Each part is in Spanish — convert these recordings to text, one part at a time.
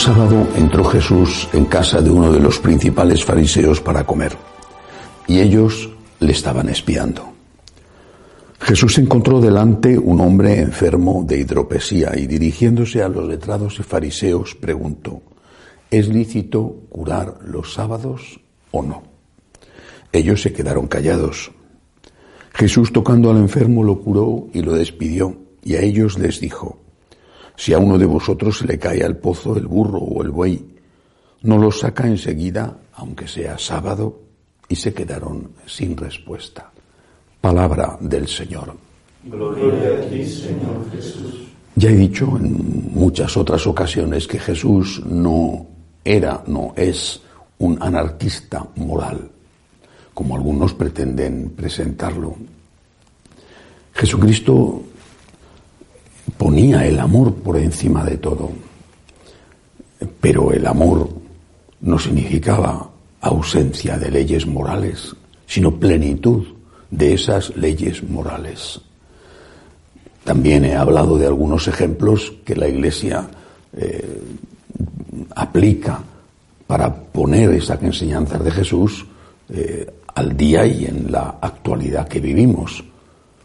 sábado entró Jesús en casa de uno de los principales fariseos para comer, y ellos le estaban espiando. Jesús encontró delante un hombre enfermo de hidropesía y dirigiéndose a los letrados y fariseos preguntó, ¿es lícito curar los sábados o no? Ellos se quedaron callados. Jesús tocando al enfermo lo curó y lo despidió, y a ellos les dijo, si a uno de vosotros se le cae al pozo el burro o el buey, no lo saca enseguida, aunque sea sábado, y se quedaron sin respuesta. Palabra del Señor. Gloria a ti, Señor Jesús. Ya he dicho en muchas otras ocasiones que Jesús no era, no es un anarquista moral, como algunos pretenden presentarlo. Jesucristo ponía el amor por encima de todo. Pero el amor no significaba ausencia de leyes morales, sino plenitud de esas leyes morales. También he hablado de algunos ejemplos que la Iglesia eh, aplica para poner esas enseñanzas de Jesús eh, al día y en la actualidad que vivimos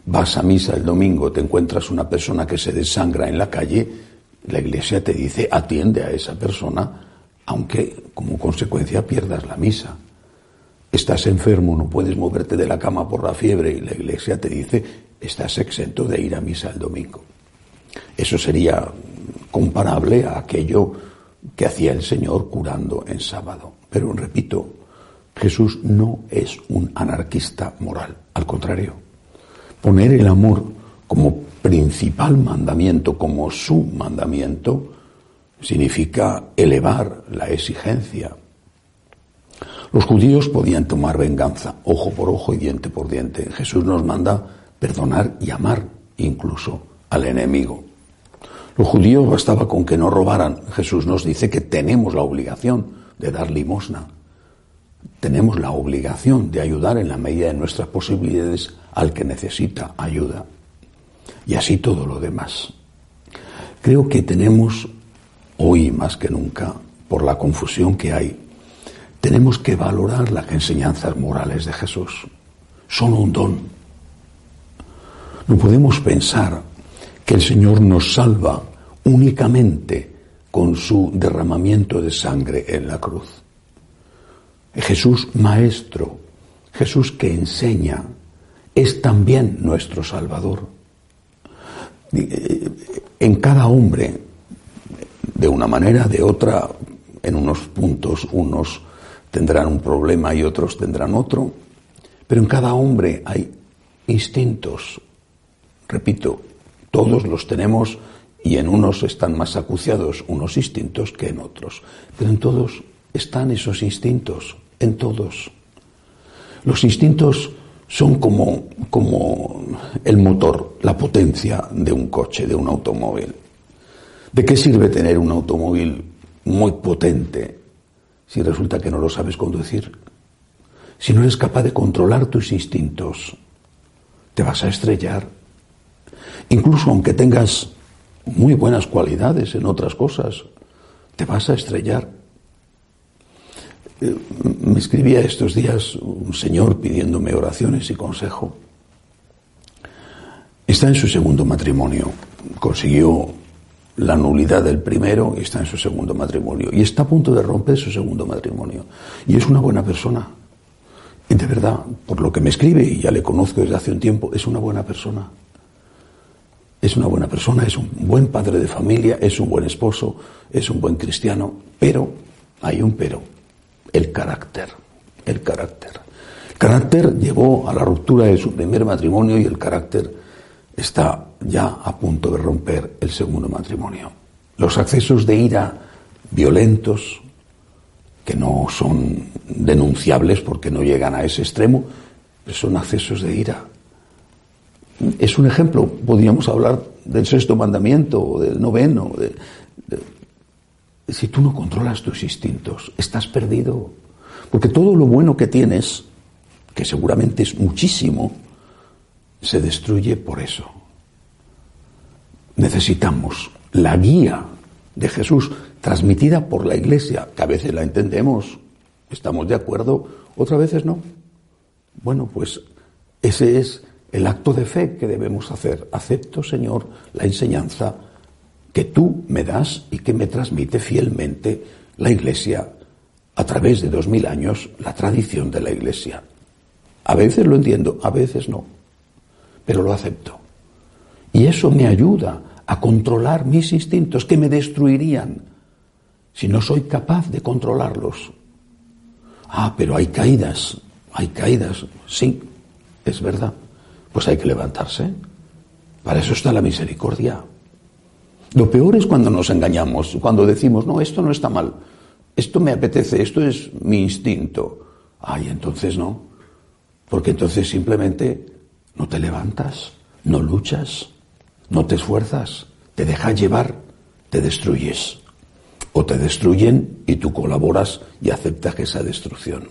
vas a misa el domingo, te encuentras una persona que se desangra en la calle, la iglesia te dice atiende a esa persona, aunque como consecuencia pierdas la misa. Estás enfermo, no puedes moverte de la cama por la fiebre y la iglesia te dice estás exento de ir a misa el domingo. Eso sería comparable a aquello que hacía el Señor curando en sábado. Pero repito, Jesús no es un anarquista moral, al contrario poner el amor como principal mandamiento, como su mandamiento, significa elevar la exigencia. Los judíos podían tomar venganza, ojo por ojo y diente por diente. Jesús nos manda perdonar y amar incluso al enemigo. Los judíos bastaba con que no robaran. Jesús nos dice que tenemos la obligación de dar limosna. Tenemos la obligación de ayudar en la medida de nuestras posibilidades al que necesita ayuda. Y así todo lo demás. Creo que tenemos, hoy más que nunca, por la confusión que hay, tenemos que valorar las enseñanzas morales de Jesús. Son un don. No podemos pensar que el Señor nos salva únicamente con su derramamiento de sangre en la cruz. Jesús maestro, Jesús que enseña, es también nuestro Salvador. En cada hombre, de una manera, de otra, en unos puntos unos tendrán un problema y otros tendrán otro, pero en cada hombre hay instintos. Repito, todos los tenemos y en unos están más acuciados unos instintos que en otros, pero en todos están esos instintos, en todos. Los instintos son como, como el motor, la potencia de un coche, de un automóvil. ¿De qué sirve tener un automóvil muy potente si resulta que no lo sabes conducir? Si no eres capaz de controlar tus instintos, te vas a estrellar. Incluso aunque tengas muy buenas cualidades en otras cosas, te vas a estrellar. Eh, me escribía estos días un señor pidiéndome oraciones y consejo. Está en su segundo matrimonio. Consiguió la nulidad del primero y está en su segundo matrimonio. Y está a punto de romper su segundo matrimonio. Y es una buena persona. Y de verdad, por lo que me escribe, y ya le conozco desde hace un tiempo, es una buena persona. Es una buena persona, es un buen padre de familia, es un buen esposo, es un buen cristiano, pero hay un pero el carácter, el carácter. El carácter llevó a la ruptura de su primer matrimonio y el carácter está ya a punto de romper el segundo matrimonio. Los accesos de ira violentos, que no son denunciables porque no llegan a ese extremo, son accesos de ira. Es un ejemplo, podríamos hablar del sexto mandamiento o del noveno, de, si tú no controlas tus instintos, estás perdido. Porque todo lo bueno que tienes, que seguramente es muchísimo, se destruye por eso. Necesitamos la guía de Jesús, transmitida por la Iglesia, que a veces la entendemos, estamos de acuerdo, otras veces no. Bueno, pues ese es el acto de fe que debemos hacer. Acepto, Señor, la enseñanza que tú me das y que me transmite fielmente la Iglesia a través de dos mil años, la tradición de la Iglesia. A veces lo entiendo, a veces no, pero lo acepto. Y eso me ayuda a controlar mis instintos que me destruirían si no soy capaz de controlarlos. Ah, pero hay caídas, hay caídas, sí, es verdad. Pues hay que levantarse. Para eso está la misericordia. Lo peor es cuando nos engañamos, cuando decimos, no, esto no está mal, esto me apetece, esto es mi instinto. Ay, entonces no, porque entonces simplemente no te levantas, no luchas, no te esfuerzas, te dejas llevar, te destruyes. O te destruyen y tú colaboras y aceptas esa destrucción.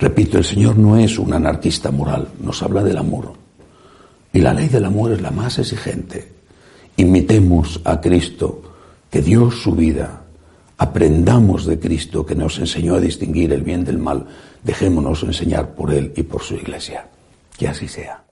Repito, el Señor no es un anarquista moral, nos habla del amor. Y la ley del amor es la más exigente. Imitemos a Cristo, que dio su vida. Aprendamos de Cristo, que nos enseñó a distinguir el bien del mal. Dejémonos enseñar por Él y por su iglesia. Que así sea.